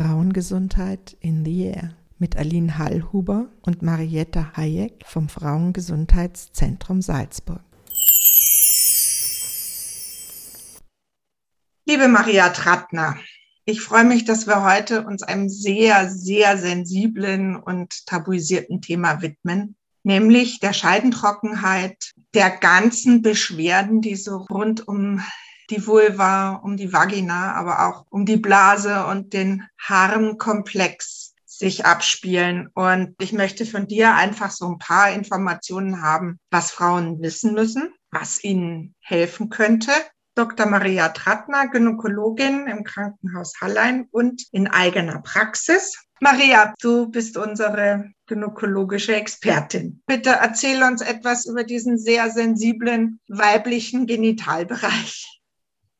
Frauengesundheit in the Air mit Aline Hallhuber und Marietta Hayek vom Frauengesundheitszentrum Salzburg. Liebe Maria Trattner, ich freue mich, dass wir heute uns einem sehr, sehr sensiblen und tabuisierten Thema widmen, nämlich der Scheidentrockenheit, der ganzen Beschwerden, die so rund um die Vulva, um die Vagina, aber auch um die Blase und den Harnkomplex sich abspielen. Und ich möchte von dir einfach so ein paar Informationen haben, was Frauen wissen müssen, was ihnen helfen könnte. Dr. Maria Trattner, Gynäkologin im Krankenhaus Hallein und in eigener Praxis. Maria, du bist unsere gynäkologische Expertin. Bitte erzähl uns etwas über diesen sehr sensiblen weiblichen Genitalbereich.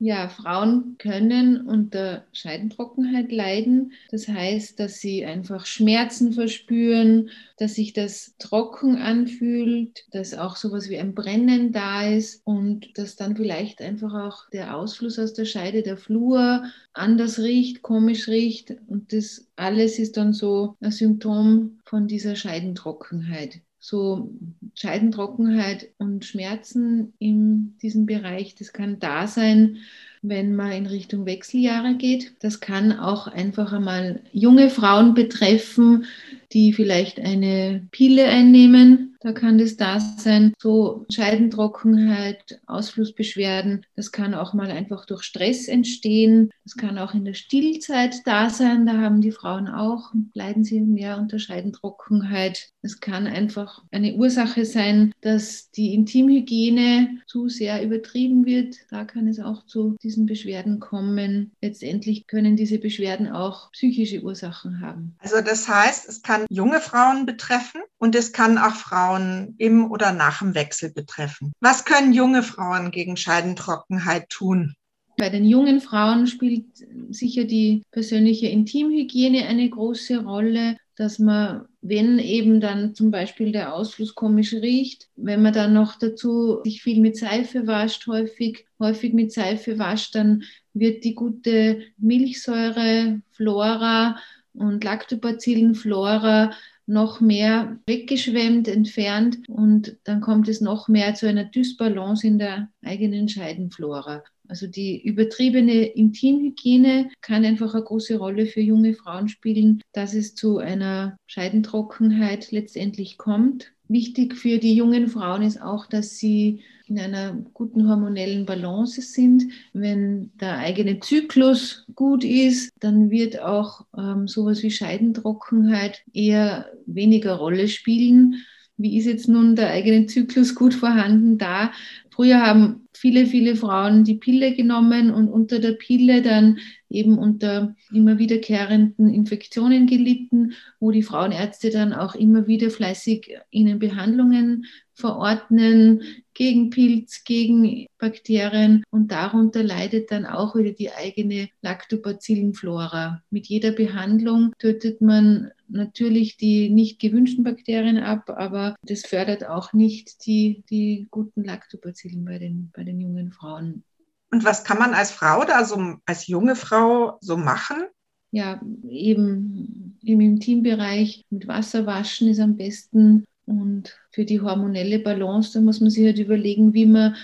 Ja, Frauen können unter Scheidentrockenheit leiden. Das heißt, dass sie einfach Schmerzen verspüren, dass sich das trocken anfühlt, dass auch sowas wie ein Brennen da ist und dass dann vielleicht einfach auch der Ausfluss aus der Scheide, der Flur, anders riecht, komisch riecht. Und das alles ist dann so ein Symptom von dieser Scheidentrockenheit so Scheidentrockenheit und Schmerzen in diesem Bereich, das kann da sein, wenn man in Richtung Wechseljahre geht. Das kann auch einfach einmal junge Frauen betreffen, die vielleicht eine Pille einnehmen da kann das da sein, so Scheidentrockenheit, Ausflussbeschwerden. Das kann auch mal einfach durch Stress entstehen. Das kann auch in der Stillzeit da sein. Da haben die Frauen auch, leiden sie mehr unter Scheidentrockenheit. Es kann einfach eine Ursache sein, dass die Intimhygiene zu sehr übertrieben wird. Da kann es auch zu diesen Beschwerden kommen. Letztendlich können diese Beschwerden auch psychische Ursachen haben. Also das heißt, es kann junge Frauen betreffen und es kann auch Frauen Frauen im oder nach dem Wechsel betreffen. Was können junge Frauen gegen Scheidentrockenheit tun? Bei den jungen Frauen spielt sicher die persönliche Intimhygiene eine große Rolle, dass man, wenn eben dann zum Beispiel der Ausfluss komisch riecht, wenn man dann noch dazu sich viel mit Seife wascht, häufig, häufig mit Seife wascht, dann wird die gute Milchsäure, Flora und Lactobacillen-Flora noch mehr weggeschwemmt, entfernt und dann kommt es noch mehr zu einer Dysbalance in der eigenen Scheidenflora. Also die übertriebene Intimhygiene kann einfach eine große Rolle für junge Frauen spielen, dass es zu einer Scheidentrockenheit letztendlich kommt. Wichtig für die jungen Frauen ist auch, dass sie in einer guten hormonellen Balance sind. Wenn der eigene Zyklus gut ist, dann wird auch ähm, sowas wie Scheidentrockenheit eher weniger Rolle spielen. Wie ist jetzt nun der eigene Zyklus gut vorhanden da? Früher haben viele, viele Frauen die Pille genommen und unter der Pille dann eben unter immer wiederkehrenden Infektionen gelitten, wo die Frauenärzte dann auch immer wieder fleißig ihnen Behandlungen verordnen gegen Pilz, gegen Bakterien und darunter leidet dann auch wieder die eigene Lactobacillenflora. Mit jeder Behandlung tötet man natürlich die nicht gewünschten Bakterien ab, aber das fördert auch nicht die, die guten Lactobacillen bei den, bei den jungen Frauen. Und was kann man als Frau da so, als junge Frau so machen? Ja, eben im Intimbereich mit Wasser waschen ist am besten. Und für die hormonelle Balance, da muss man sich halt überlegen, wie man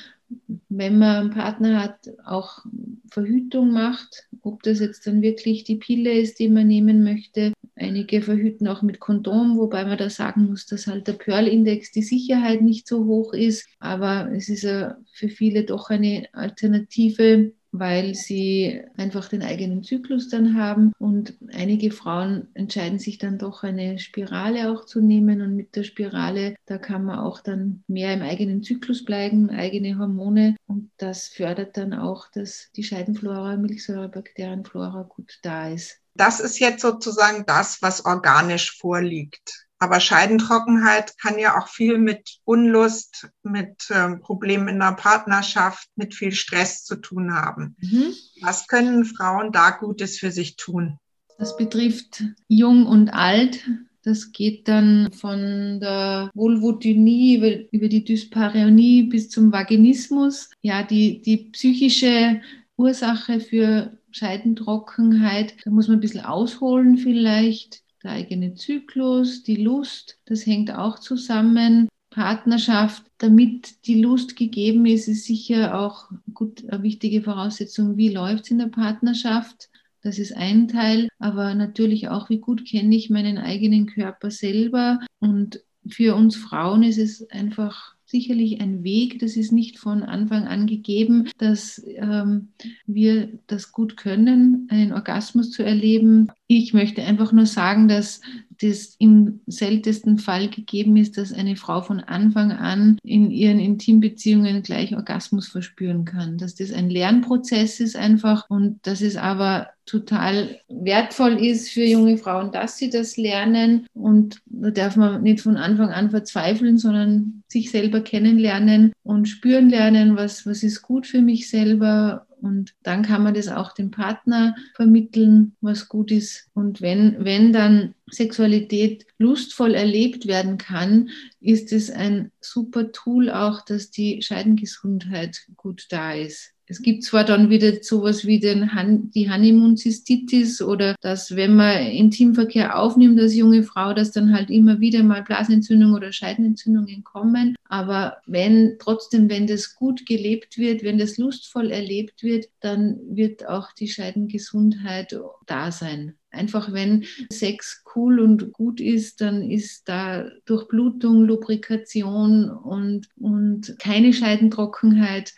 wenn man einen Partner hat, auch Verhütung macht, ob das jetzt dann wirklich die Pille ist, die man nehmen möchte. Einige verhüten auch mit Kondom, wobei man da sagen muss, dass halt der Pearl-Index die Sicherheit nicht so hoch ist. Aber es ist für viele doch eine Alternative, weil sie einfach den eigenen Zyklus dann haben. Und einige Frauen entscheiden sich dann doch eine Spirale auch zu nehmen. Und mit der Spirale, da kann man auch dann mehr im eigenen Zyklus bleiben, eigene Hormone. Und das fördert dann auch, dass die Scheidenflora, Milchsäurebakterienflora gut da ist. Das ist jetzt sozusagen das, was organisch vorliegt. Aber Scheidentrockenheit kann ja auch viel mit Unlust, mit ähm, Problemen in der Partnerschaft, mit viel Stress zu tun haben. Mhm. Was können Frauen da Gutes für sich tun? Das betrifft jung und alt. Das geht dann von der Vulvodynie über, über die Dyspareunie bis zum Vaginismus. Ja, die, die psychische Ursache für Scheidentrockenheit. Da muss man ein bisschen ausholen vielleicht. Der eigene Zyklus, die Lust, das hängt auch zusammen. Partnerschaft, damit die Lust gegeben ist, ist sicher auch gut eine wichtige Voraussetzung, wie läuft es in der Partnerschaft. Das ist ein Teil, aber natürlich auch, wie gut kenne ich meinen eigenen Körper selber. Und für uns Frauen ist es einfach sicherlich ein Weg. Das ist nicht von Anfang an gegeben, dass ähm, wir das gut können, einen Orgasmus zu erleben. Ich möchte einfach nur sagen, dass das im seltensten Fall gegeben ist, dass eine Frau von Anfang an in ihren Intimbeziehungen gleich Orgasmus verspüren kann. Dass das ein Lernprozess ist einfach und dass es aber total wertvoll ist für junge Frauen, dass sie das lernen. Und da darf man nicht von Anfang an verzweifeln, sondern sich selber kennenlernen und spüren lernen, was, was ist gut für mich selber und dann kann man das auch dem Partner vermitteln, was gut ist. Und wenn, wenn dann Sexualität lustvoll erlebt werden kann, ist es ein super Tool auch, dass die Scheidengesundheit gut da ist. Es gibt zwar dann wieder sowas wie den Han die Honeymoon-Zystitis oder dass, wenn man Intimverkehr aufnimmt als junge Frau, dass dann halt immer wieder mal Blasenentzündungen oder Scheidenentzündungen kommen. Aber wenn trotzdem, wenn das gut gelebt wird, wenn das lustvoll erlebt wird, dann wird auch die Scheidengesundheit da sein. Einfach wenn Sex cool und gut ist, dann ist da Durchblutung, Lubrikation und, und keine Scheidentrockenheit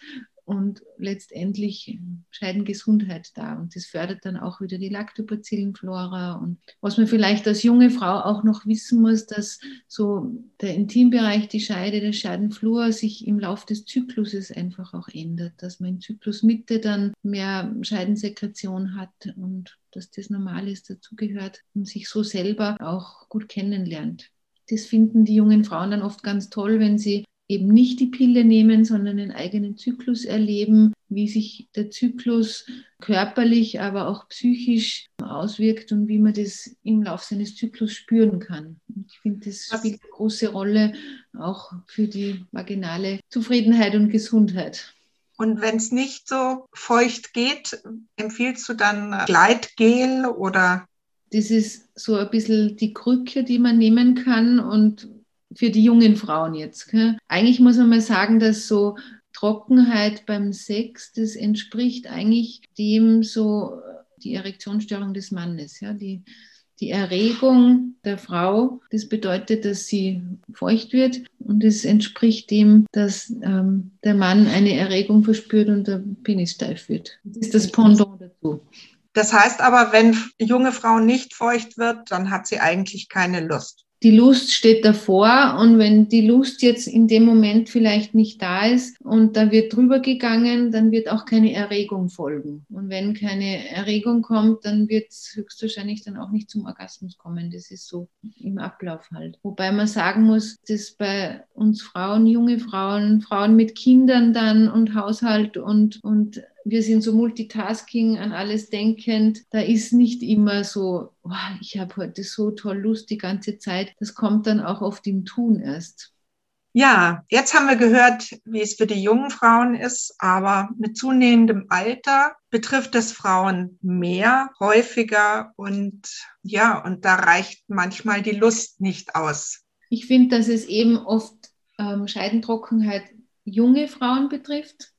und letztendlich Scheidengesundheit da. Und das fördert dann auch wieder die Lactobacillenflora. Und was man vielleicht als junge Frau auch noch wissen muss, dass so der Intimbereich, die Scheide, der Scheidenflur sich im Laufe des Zykluses einfach auch ändert, dass man in Zyklusmitte dann mehr Scheidensekretion hat und dass das normal ist, dazugehört und sich so selber auch gut kennenlernt. Das finden die jungen Frauen dann oft ganz toll, wenn sie eben nicht die Pille nehmen, sondern den eigenen Zyklus erleben, wie sich der Zyklus körperlich, aber auch psychisch auswirkt und wie man das im Laufe seines Zyklus spüren kann. Ich finde, das spielt eine große Rolle auch für die vaginale Zufriedenheit und Gesundheit. Und wenn es nicht so feucht geht, empfiehlst du dann Gleitgel oder? Das ist so ein bisschen die Krücke, die man nehmen kann und für die jungen Frauen jetzt. Gell? Eigentlich muss man mal sagen, dass so Trockenheit beim Sex, das entspricht eigentlich dem so die Erektionsstörung des Mannes, ja, die, die Erregung der Frau, das bedeutet, dass sie feucht wird und es entspricht dem, dass ähm, der Mann eine Erregung verspürt und der Penis steif wird. Das ist das Pendant dazu. Das heißt aber, wenn junge Frau nicht feucht wird, dann hat sie eigentlich keine Lust die Lust steht davor und wenn die Lust jetzt in dem Moment vielleicht nicht da ist und da wird drüber gegangen, dann wird auch keine Erregung folgen. Und wenn keine Erregung kommt, dann wird es höchstwahrscheinlich dann auch nicht zum Orgasmus kommen. Das ist so im Ablauf halt. Wobei man sagen muss, dass bei uns Frauen, junge Frauen, Frauen mit Kindern dann und Haushalt und, und wir sind so multitasking, an alles denkend. Da ist nicht immer so, oh, ich habe heute so toll Lust die ganze Zeit. Das kommt dann auch oft im Tun erst. Ja, jetzt haben wir gehört, wie es für die jungen Frauen ist, aber mit zunehmendem Alter betrifft es Frauen mehr, häufiger und ja, und da reicht manchmal die Lust nicht aus. Ich finde, dass es eben oft ähm, Scheidentrockenheit junge Frauen betrifft,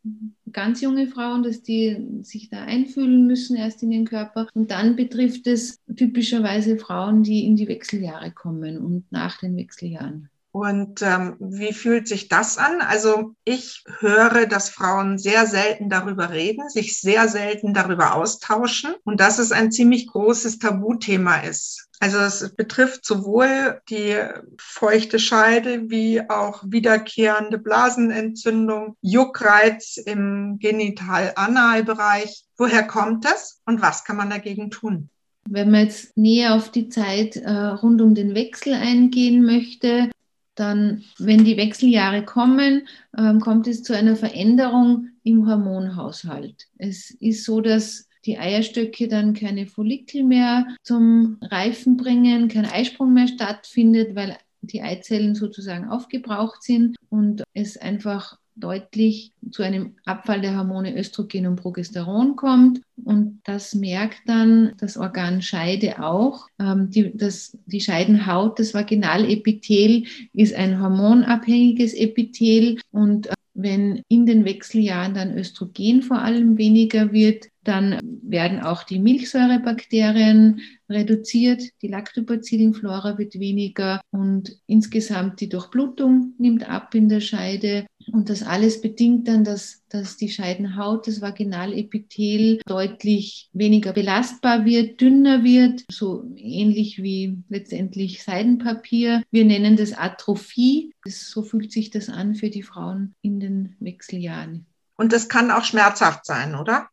ganz junge Frauen, dass die sich da einfühlen müssen erst in den Körper. Und dann betrifft es typischerweise Frauen, die in die Wechseljahre kommen und nach den Wechseljahren. Und ähm, wie fühlt sich das an? Also ich höre, dass Frauen sehr selten darüber reden, sich sehr selten darüber austauschen und dass es ein ziemlich großes Tabuthema ist. Also es betrifft sowohl die feuchte Scheide wie auch wiederkehrende Blasenentzündung, Juckreiz im Genital-Analbereich. Woher kommt das und was kann man dagegen tun? Wenn man jetzt näher auf die Zeit äh, rund um den Wechsel eingehen möchte, dann, wenn die Wechseljahre kommen, ähm, kommt es zu einer Veränderung im Hormonhaushalt. Es ist so, dass die Eierstöcke dann keine Follikel mehr zum Reifen bringen, kein Eisprung mehr stattfindet, weil die Eizellen sozusagen aufgebraucht sind und es einfach deutlich zu einem Abfall der Hormone Östrogen und Progesteron kommt. Und das merkt dann das Organ Scheide auch. Ähm, die, das, die Scheidenhaut, das Vaginalepithel, ist ein hormonabhängiges Epithel und wenn in den Wechseljahren dann Östrogen vor allem weniger wird, dann werden auch die Milchsäurebakterien reduziert, die Lactobacillenflora wird weniger und insgesamt die Durchblutung nimmt ab in der Scheide. Und das alles bedingt dann, dass, dass die Scheidenhaut, das Vaginalepithel deutlich weniger belastbar wird, dünner wird, so ähnlich wie letztendlich Seidenpapier. Wir nennen das Atrophie. Das, so fühlt sich das an für die Frauen in den Wechseljahren. Und das kann auch schmerzhaft sein, oder?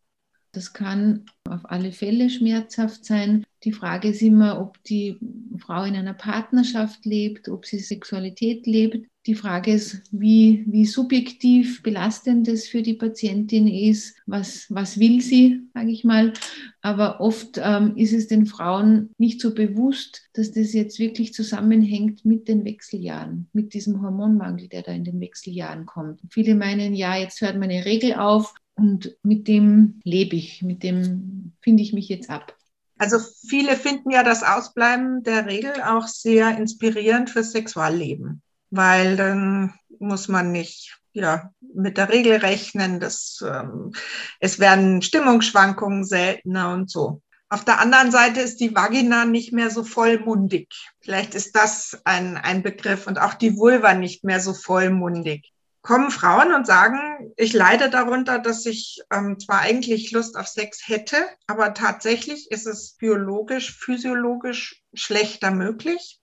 Das kann auf alle Fälle schmerzhaft sein. Die Frage ist immer, ob die Frau in einer Partnerschaft lebt, ob sie Sexualität lebt. Die Frage ist, wie, wie subjektiv belastend das für die Patientin ist. Was, was will sie, sage ich mal. Aber oft ähm, ist es den Frauen nicht so bewusst, dass das jetzt wirklich zusammenhängt mit den Wechseljahren, mit diesem Hormonmangel, der da in den Wechseljahren kommt. Viele meinen, ja, jetzt hört meine Regel auf und mit dem lebe ich, mit dem finde ich mich jetzt ab. Also viele finden ja das Ausbleiben der Regel auch sehr inspirierend fürs Sexualleben, weil dann muss man nicht ja, mit der Regel rechnen. Das, ähm, es werden Stimmungsschwankungen seltener und so. Auf der anderen Seite ist die Vagina nicht mehr so vollmundig. Vielleicht ist das ein, ein Begriff und auch die Vulva nicht mehr so vollmundig kommen Frauen und sagen, ich leide darunter, dass ich ähm, zwar eigentlich Lust auf Sex hätte, aber tatsächlich ist es biologisch, physiologisch schlechter möglich.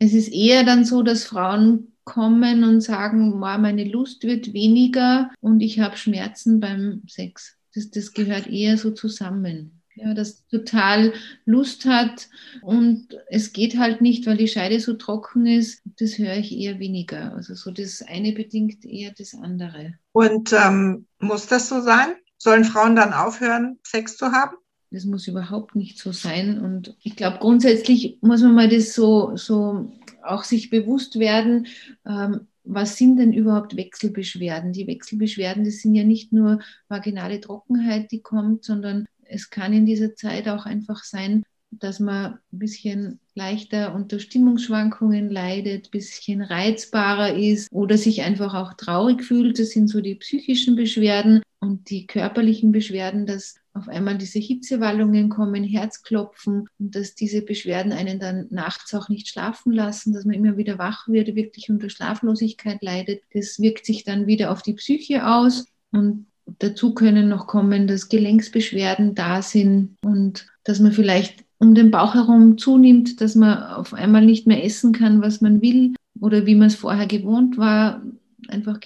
Es ist eher dann so, dass Frauen kommen und sagen, meine Lust wird weniger und ich habe Schmerzen beim Sex. Das, das gehört eher so zusammen ja, das total Lust hat und es geht halt nicht, weil die Scheide so trocken ist, das höre ich eher weniger. Also so das eine bedingt eher das andere. Und ähm, muss das so sein? Sollen Frauen dann aufhören, Sex zu haben? Das muss überhaupt nicht so sein. Und ich glaube, grundsätzlich muss man mal das so, so auch sich bewusst werden, ähm, was sind denn überhaupt Wechselbeschwerden? Die Wechselbeschwerden, das sind ja nicht nur vaginale Trockenheit, die kommt, sondern es kann in dieser Zeit auch einfach sein, dass man ein bisschen leichter unter Stimmungsschwankungen leidet, ein bisschen reizbarer ist oder sich einfach auch traurig fühlt. Das sind so die psychischen Beschwerden und die körperlichen Beschwerden, dass auf einmal diese Hitzewallungen kommen, Herzklopfen und dass diese Beschwerden einen dann nachts auch nicht schlafen lassen, dass man immer wieder wach wird, wirklich unter Schlaflosigkeit leidet. Das wirkt sich dann wieder auf die Psyche aus und Dazu können noch kommen, dass Gelenksbeschwerden da sind und dass man vielleicht um den Bauch herum zunimmt, dass man auf einmal nicht mehr essen kann, was man will oder wie man es vorher gewohnt war. Einfach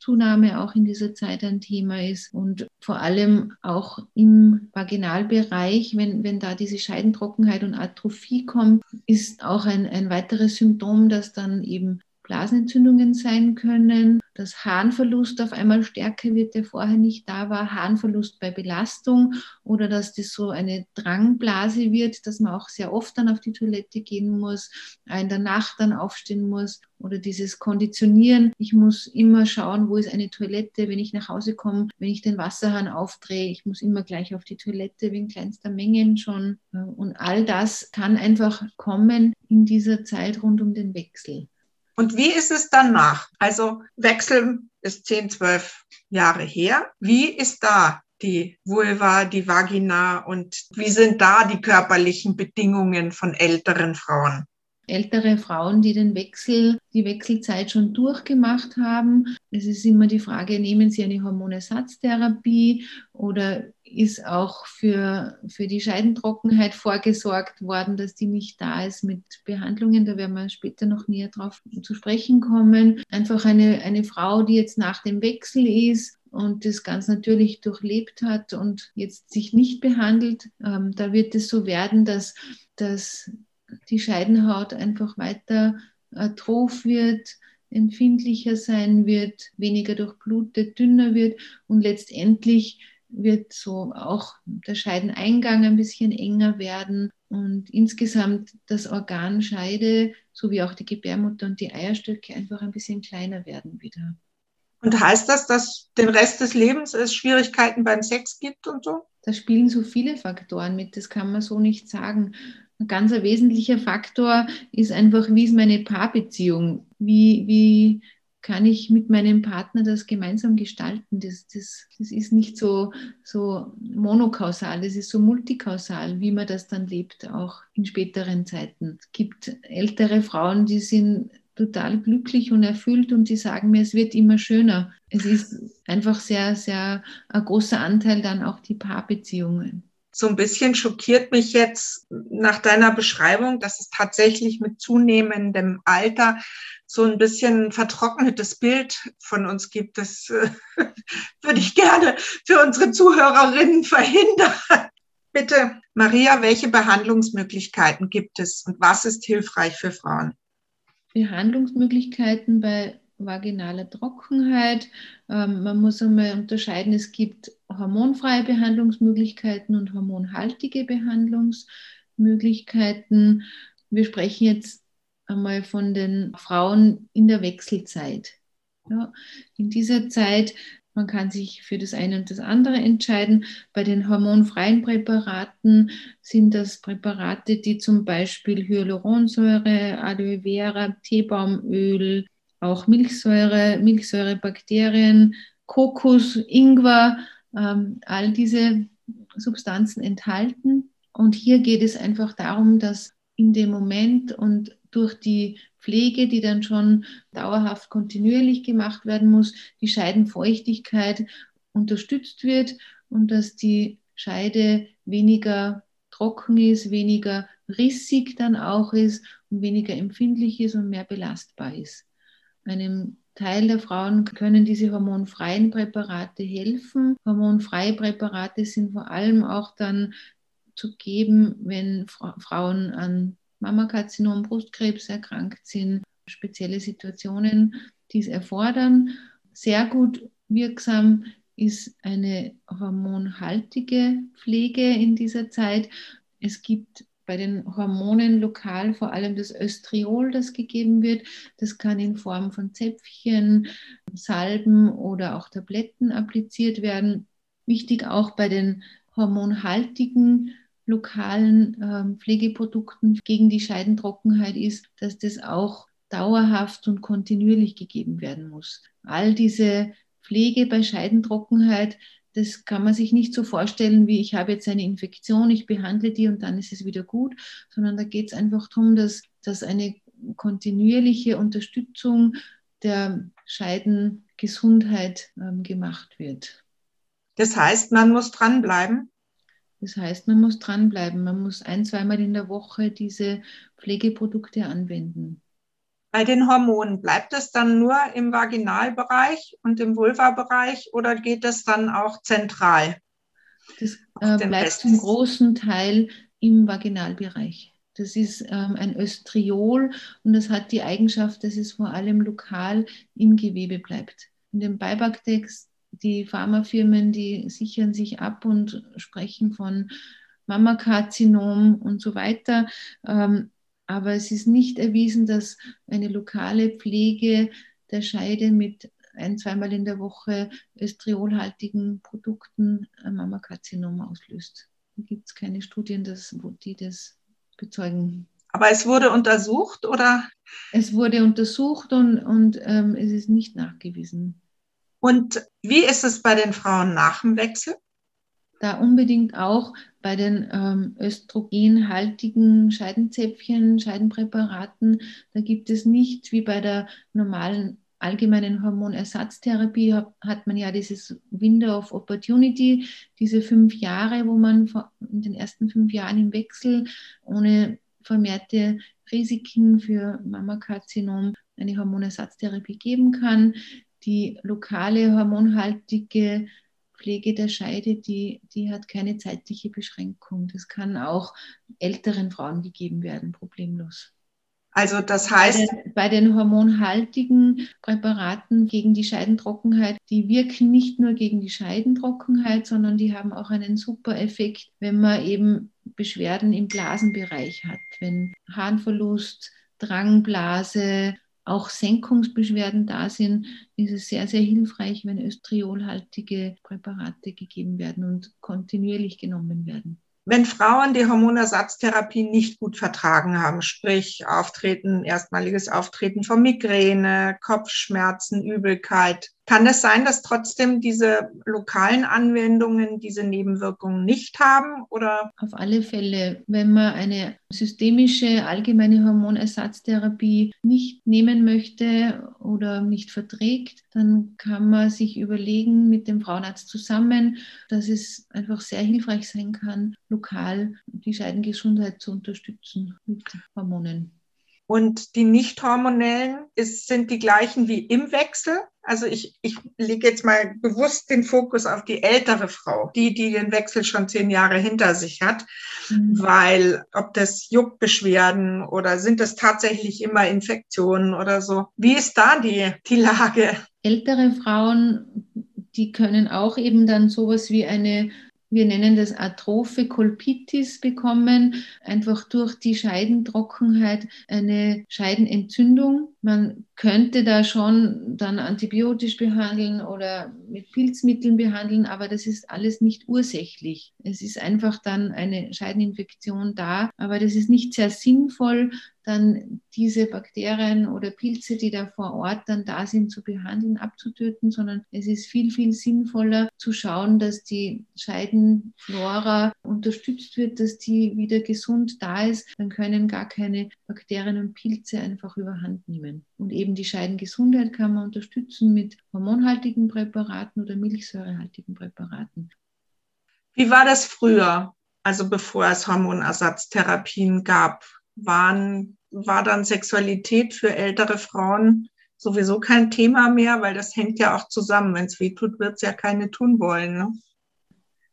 Gewichtszunahme auch in dieser Zeit ein Thema ist und vor allem auch im Vaginalbereich, wenn, wenn da diese Scheidentrockenheit und Atrophie kommt, ist auch ein, ein weiteres Symptom, dass dann eben Blasenentzündungen sein können, dass Harnverlust auf einmal stärker wird, der vorher nicht da war, Harnverlust bei Belastung oder dass das so eine Drangblase wird, dass man auch sehr oft dann auf die Toilette gehen muss, in der Nacht dann aufstehen muss oder dieses Konditionieren. Ich muss immer schauen, wo ist eine Toilette, wenn ich nach Hause komme, wenn ich den Wasserhahn aufdrehe. Ich muss immer gleich auf die Toilette wegen kleinster Mengen schon. Und all das kann einfach kommen in dieser Zeit rund um den Wechsel. Und wie ist es danach? Also Wechsel ist 10, 12 Jahre her. Wie ist da die Vulva, die Vagina und wie sind da die körperlichen Bedingungen von älteren Frauen? ältere Frauen, die den Wechsel, die Wechselzeit schon durchgemacht haben. Es ist immer die Frage, nehmen sie eine Hormonersatztherapie oder ist auch für, für die Scheidentrockenheit vorgesorgt worden, dass die nicht da ist mit Behandlungen. Da werden wir später noch näher drauf zu sprechen kommen. Einfach eine, eine Frau, die jetzt nach dem Wechsel ist und das ganz natürlich durchlebt hat und jetzt sich nicht behandelt, ähm, da wird es so werden, dass, dass die Scheidenhaut einfach weiter atroph wird, empfindlicher sein wird, weniger durchblutet, dünner wird und letztendlich wird so auch der Scheideneingang ein bisschen enger werden und insgesamt das Organ Scheide sowie auch die Gebärmutter und die Eierstöcke einfach ein bisschen kleiner werden wieder. Und heißt das, dass den Rest des Lebens es Schwierigkeiten beim Sex gibt und so? Da spielen so viele Faktoren mit, das kann man so nicht sagen. Ein ganz wesentlicher Faktor ist einfach, wie ist meine Paarbeziehung? Wie, wie kann ich mit meinem Partner das gemeinsam gestalten? Das, das, das ist nicht so, so monokausal, das ist so multikausal, wie man das dann lebt, auch in späteren Zeiten. Es gibt ältere Frauen, die sind total glücklich und erfüllt und die sagen mir, es wird immer schöner. Es ist einfach sehr, sehr ein großer Anteil dann auch die Paarbeziehungen. So ein bisschen schockiert mich jetzt nach deiner Beschreibung, dass es tatsächlich mit zunehmendem Alter so ein bisschen vertrocknetes Bild von uns gibt. Das äh, würde ich gerne für unsere Zuhörerinnen verhindern. Bitte, Maria, welche Behandlungsmöglichkeiten gibt es und was ist hilfreich für Frauen? Behandlungsmöglichkeiten bei vaginaler Trockenheit. Ähm, man muss einmal unterscheiden, es gibt hormonfreie Behandlungsmöglichkeiten und hormonhaltige Behandlungsmöglichkeiten. Wir sprechen jetzt einmal von den Frauen in der Wechselzeit. Ja, in dieser Zeit man kann sich für das eine und das andere entscheiden. Bei den hormonfreien Präparaten sind das Präparate, die zum Beispiel Hyaluronsäure, Aloe Vera, Teebaumöl, auch Milchsäure, Milchsäurebakterien, Kokos, Ingwer, ähm, all diese Substanzen enthalten. Und hier geht es einfach darum, dass in dem Moment und durch die Pflege, die dann schon dauerhaft kontinuierlich gemacht werden muss, die Scheidenfeuchtigkeit unterstützt wird und dass die Scheide weniger trocken ist, weniger rissig dann auch ist und weniger empfindlich ist und mehr belastbar ist. Einem Teil der Frauen können diese hormonfreien Präparate helfen. Hormonfreie Präparate sind vor allem auch dann zu geben, wenn Frauen an Mammakarzinom, Brustkrebs erkrankt sind, spezielle Situationen, die es erfordern. Sehr gut wirksam ist eine hormonhaltige Pflege in dieser Zeit. Es gibt bei den Hormonen lokal vor allem das Östriol, das gegeben wird. Das kann in Form von Zäpfchen, Salben oder auch Tabletten appliziert werden. Wichtig auch bei den hormonhaltigen lokalen ähm, Pflegeprodukten gegen die Scheidentrockenheit ist, dass das auch dauerhaft und kontinuierlich gegeben werden muss. All diese Pflege bei Scheidentrockenheit, das kann man sich nicht so vorstellen, wie ich habe jetzt eine Infektion, ich behandle die und dann ist es wieder gut, sondern da geht es einfach darum, dass, dass eine kontinuierliche Unterstützung der Scheidengesundheit ähm, gemacht wird. Das heißt, man muss dranbleiben? Das heißt, man muss dranbleiben. Man muss ein, zweimal in der Woche diese Pflegeprodukte anwenden. Bei den Hormonen bleibt es dann nur im Vaginalbereich und im Vulva-Bereich oder geht es dann auch zentral? Das äh, bleibt Rest. zum großen Teil im Vaginalbereich. Das ist ähm, ein Östriol und das hat die Eigenschaft, dass es vor allem lokal im Gewebe bleibt. In dem Beipacktext die Pharmafirmen, die sichern sich ab und sprechen von Mammakarzinom und so weiter. Ähm, aber es ist nicht erwiesen, dass eine lokale Pflege der Scheide mit ein, zweimal in der Woche östriolhaltigen Produkten ein Mammakarzinom auslöst. Da gibt es keine Studien, das, die das bezeugen. Aber es wurde untersucht, oder? Es wurde untersucht und, und ähm, es ist nicht nachgewiesen. Und wie ist es bei den Frauen nach dem Wechsel? Da unbedingt auch bei den ähm, östrogenhaltigen Scheidenzäpfchen, Scheidenpräparaten, da gibt es nicht wie bei der normalen allgemeinen Hormonersatztherapie hat man ja dieses Window of Opportunity, diese fünf Jahre, wo man in den ersten fünf Jahren im Wechsel ohne vermehrte Risiken für Mammakarzinom eine Hormonersatztherapie geben kann. Die lokale hormonhaltige Pflege der Scheide, die, die hat keine zeitliche Beschränkung. Das kann auch älteren Frauen gegeben werden, problemlos. Also das heißt. Bei den, bei den, hormonhaltigen Präparaten gegen die Scheidentrockenheit, die wirken nicht nur gegen die Scheidentrockenheit, sondern die haben auch einen super Effekt, wenn man eben Beschwerden im Blasenbereich hat. Wenn Harnverlust, Drangblase, auch Senkungsbeschwerden da sind, ist es sehr, sehr hilfreich, wenn östriolhaltige Präparate gegeben werden und kontinuierlich genommen werden. Wenn Frauen die Hormonersatztherapie nicht gut vertragen haben, sprich Auftreten, erstmaliges Auftreten von Migräne, Kopfschmerzen, Übelkeit, kann es sein, dass trotzdem diese lokalen Anwendungen diese Nebenwirkungen nicht haben? Oder? Auf alle Fälle, wenn man eine systemische allgemeine Hormonersatztherapie nicht nehmen möchte oder nicht verträgt, dann kann man sich überlegen mit dem Frauenarzt zusammen, dass es einfach sehr hilfreich sein kann, lokal die Scheidengesundheit zu unterstützen mit Hormonen. Und die nicht hormonellen ist, sind die gleichen wie im Wechsel. Also ich, ich lege jetzt mal bewusst den Fokus auf die ältere Frau, die, die den Wechsel schon zehn Jahre hinter sich hat, mhm. weil ob das Juckbeschwerden oder sind das tatsächlich immer Infektionen oder so. Wie ist da die, die Lage? Ältere Frauen, die können auch eben dann sowas wie eine wir nennen das Atrophe Kolpitis bekommen, einfach durch die Scheidentrockenheit eine Scheidenentzündung. Man könnte da schon dann antibiotisch behandeln oder mit Pilzmitteln behandeln, aber das ist alles nicht ursächlich. Es ist einfach dann eine Scheideninfektion da, aber das ist nicht sehr sinnvoll, dann diese Bakterien oder Pilze, die da vor Ort dann da sind, zu behandeln, abzutöten, sondern es ist viel, viel sinnvoller zu schauen, dass die Scheidenflora unterstützt wird, dass die wieder gesund da ist. Dann können gar keine Bakterien und Pilze einfach überhand nehmen. Und eben die Scheidengesundheit kann man unterstützen mit hormonhaltigen Präparaten oder milchsäurehaltigen Präparaten. Wie war das früher, also bevor es Hormonersatztherapien gab? Waren, war dann Sexualität für ältere Frauen sowieso kein Thema mehr, weil das hängt ja auch zusammen. Wenn es weh tut, wird es ja keine tun wollen. Ne?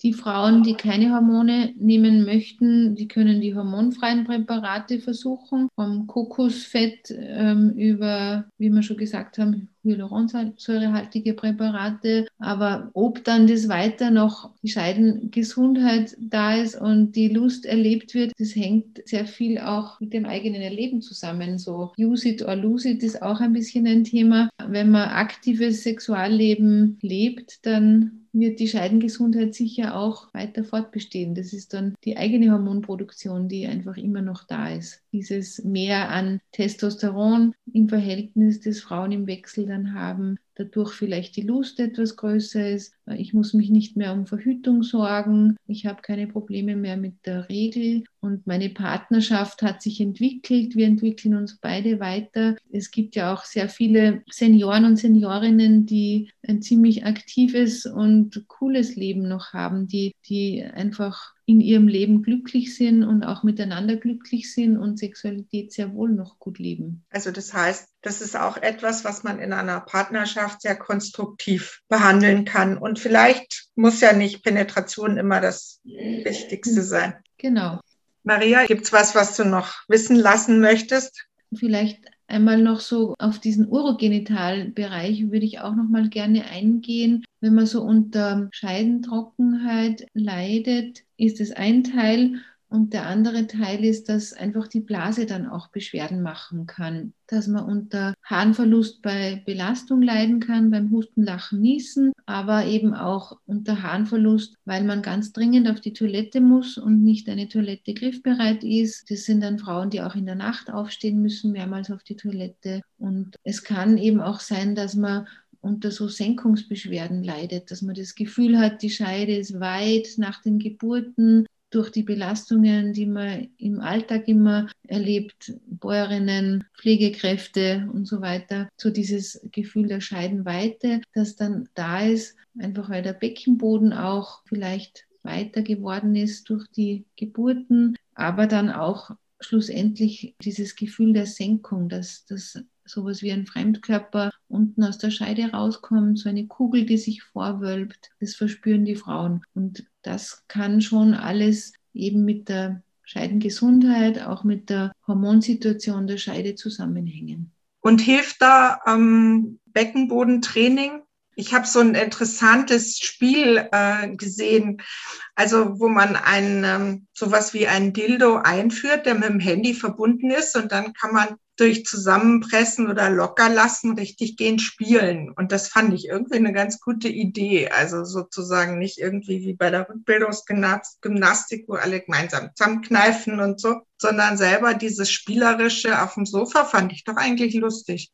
Die Frauen, die keine Hormone nehmen möchten, die können die hormonfreien Präparate versuchen, vom Kokosfett ähm, über, wie wir schon gesagt haben, hyaluronsäurehaltige Präparate. Aber ob dann das weiter noch die Scheidengesundheit da ist und die Lust erlebt wird, das hängt sehr viel auch mit dem eigenen Erleben zusammen. So use it or lose it ist auch ein bisschen ein Thema. Wenn man aktives Sexualleben lebt, dann wird die Scheidengesundheit sicher auch weiter fortbestehen. Das ist dann die eigene Hormonproduktion, die einfach immer noch da ist. Dieses Mehr an Testosteron im Verhältnis des Frauen im Wechsel dann haben, dadurch vielleicht die Lust etwas größer ist. Ich muss mich nicht mehr um Verhütung sorgen. Ich habe keine Probleme mehr mit der Regel und meine Partnerschaft hat sich entwickelt. Wir entwickeln uns beide weiter. Es gibt ja auch sehr viele Senioren und Seniorinnen, die ein ziemlich aktives und cooles Leben noch haben, die, die einfach in ihrem Leben glücklich sind und auch miteinander glücklich sind und Sexualität sehr wohl noch gut leben. Also das heißt, das ist auch etwas, was man in einer Partnerschaft sehr konstruktiv behandeln kann. Und vielleicht muss ja nicht Penetration immer das Wichtigste sein. Genau. Maria, gibt es was, was du noch wissen lassen möchtest? Vielleicht einmal noch so auf diesen Urogenitalbereich würde ich auch noch mal gerne eingehen. Wenn man so unter Scheidentrockenheit leidet, ist es ein Teil. Und der andere Teil ist, dass einfach die Blase dann auch Beschwerden machen kann. Dass man unter Harnverlust bei Belastung leiden kann, beim Husten, Lachen, Niesen, aber eben auch unter Harnverlust, weil man ganz dringend auf die Toilette muss und nicht eine Toilette griffbereit ist. Das sind dann Frauen, die auch in der Nacht aufstehen müssen, mehrmals auf die Toilette. Und es kann eben auch sein, dass man unter so Senkungsbeschwerden leidet, dass man das Gefühl hat, die Scheide ist weit nach den Geburten, durch die Belastungen, die man im Alltag immer erlebt, Bäuerinnen, Pflegekräfte und so weiter, so dieses Gefühl der Scheidenweite, das dann da ist, einfach weil der Beckenboden auch vielleicht weiter geworden ist durch die Geburten, aber dann auch schlussendlich dieses Gefühl der Senkung, dass das sowas wie ein Fremdkörper unten aus der Scheide rauskommt, so eine Kugel, die sich vorwölbt. Das verspüren die Frauen. Und das kann schon alles eben mit der Scheidengesundheit, auch mit der Hormonsituation der Scheide zusammenhängen. Und hilft da ähm, Beckenbodentraining? Ich habe so ein interessantes Spiel äh, gesehen, also wo man ein ähm, sowas wie ein Dildo einführt, der mit dem Handy verbunden ist und dann kann man durch Zusammenpressen oder locker lassen richtig gehen spielen. Und das fand ich irgendwie eine ganz gute Idee. Also sozusagen nicht irgendwie wie bei der Rückbildungsgymnastik, wo alle gemeinsam zusammenkneifen und so, sondern selber dieses Spielerische auf dem Sofa fand ich doch eigentlich lustig.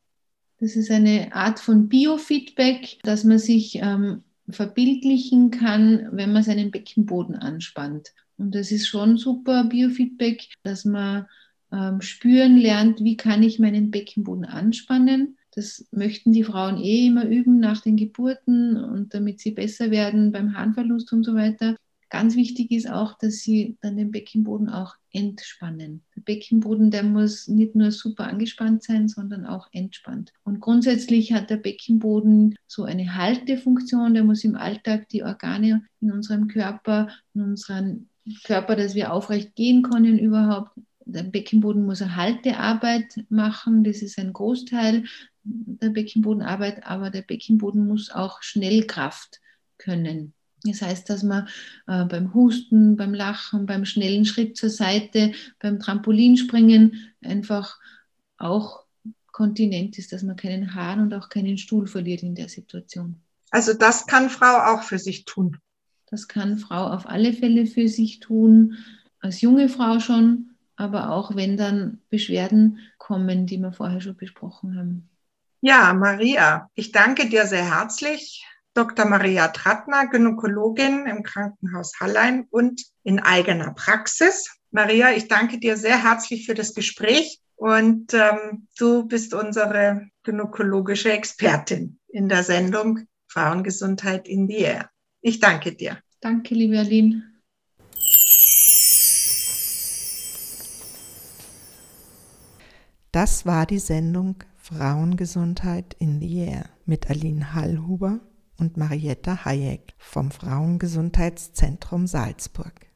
Das ist eine Art von Biofeedback, dass man sich ähm, verbildlichen kann, wenn man seinen Beckenboden anspannt. Und das ist schon super Biofeedback, dass man ähm, spüren lernt, wie kann ich meinen Beckenboden anspannen. Das möchten die Frauen eh immer üben nach den Geburten und damit sie besser werden beim Harnverlust und so weiter. Ganz wichtig ist auch, dass sie dann den Beckenboden auch entspannen. Der Beckenboden, der muss nicht nur super angespannt sein, sondern auch entspannt. Und grundsätzlich hat der Beckenboden so eine Haltefunktion, der muss im Alltag die Organe in unserem Körper, in unserem Körper, dass wir aufrecht gehen können überhaupt. Der Beckenboden muss eine Haltearbeit machen, das ist ein Großteil der Beckenbodenarbeit, aber der Beckenboden muss auch Schnellkraft können. Das heißt, dass man äh, beim Husten, beim Lachen, beim schnellen Schritt zur Seite, beim Trampolinspringen einfach auch kontinent ist, dass man keinen Hahn und auch keinen Stuhl verliert in der Situation. Also das kann Frau auch für sich tun. Das kann Frau auf alle Fälle für sich tun, als junge Frau schon, aber auch wenn dann Beschwerden kommen, die wir vorher schon besprochen haben. Ja, Maria, ich danke dir sehr herzlich Dr. Maria Trattner, Gynäkologin im Krankenhaus Hallein und in eigener Praxis. Maria, ich danke dir sehr herzlich für das Gespräch und ähm, du bist unsere gynäkologische Expertin in der Sendung Frauengesundheit in die Air. Ich danke dir. Danke, liebe Aline. Das war die Sendung Frauengesundheit in the Air mit Aline Hallhuber und Marietta Hayek vom Frauengesundheitszentrum Salzburg.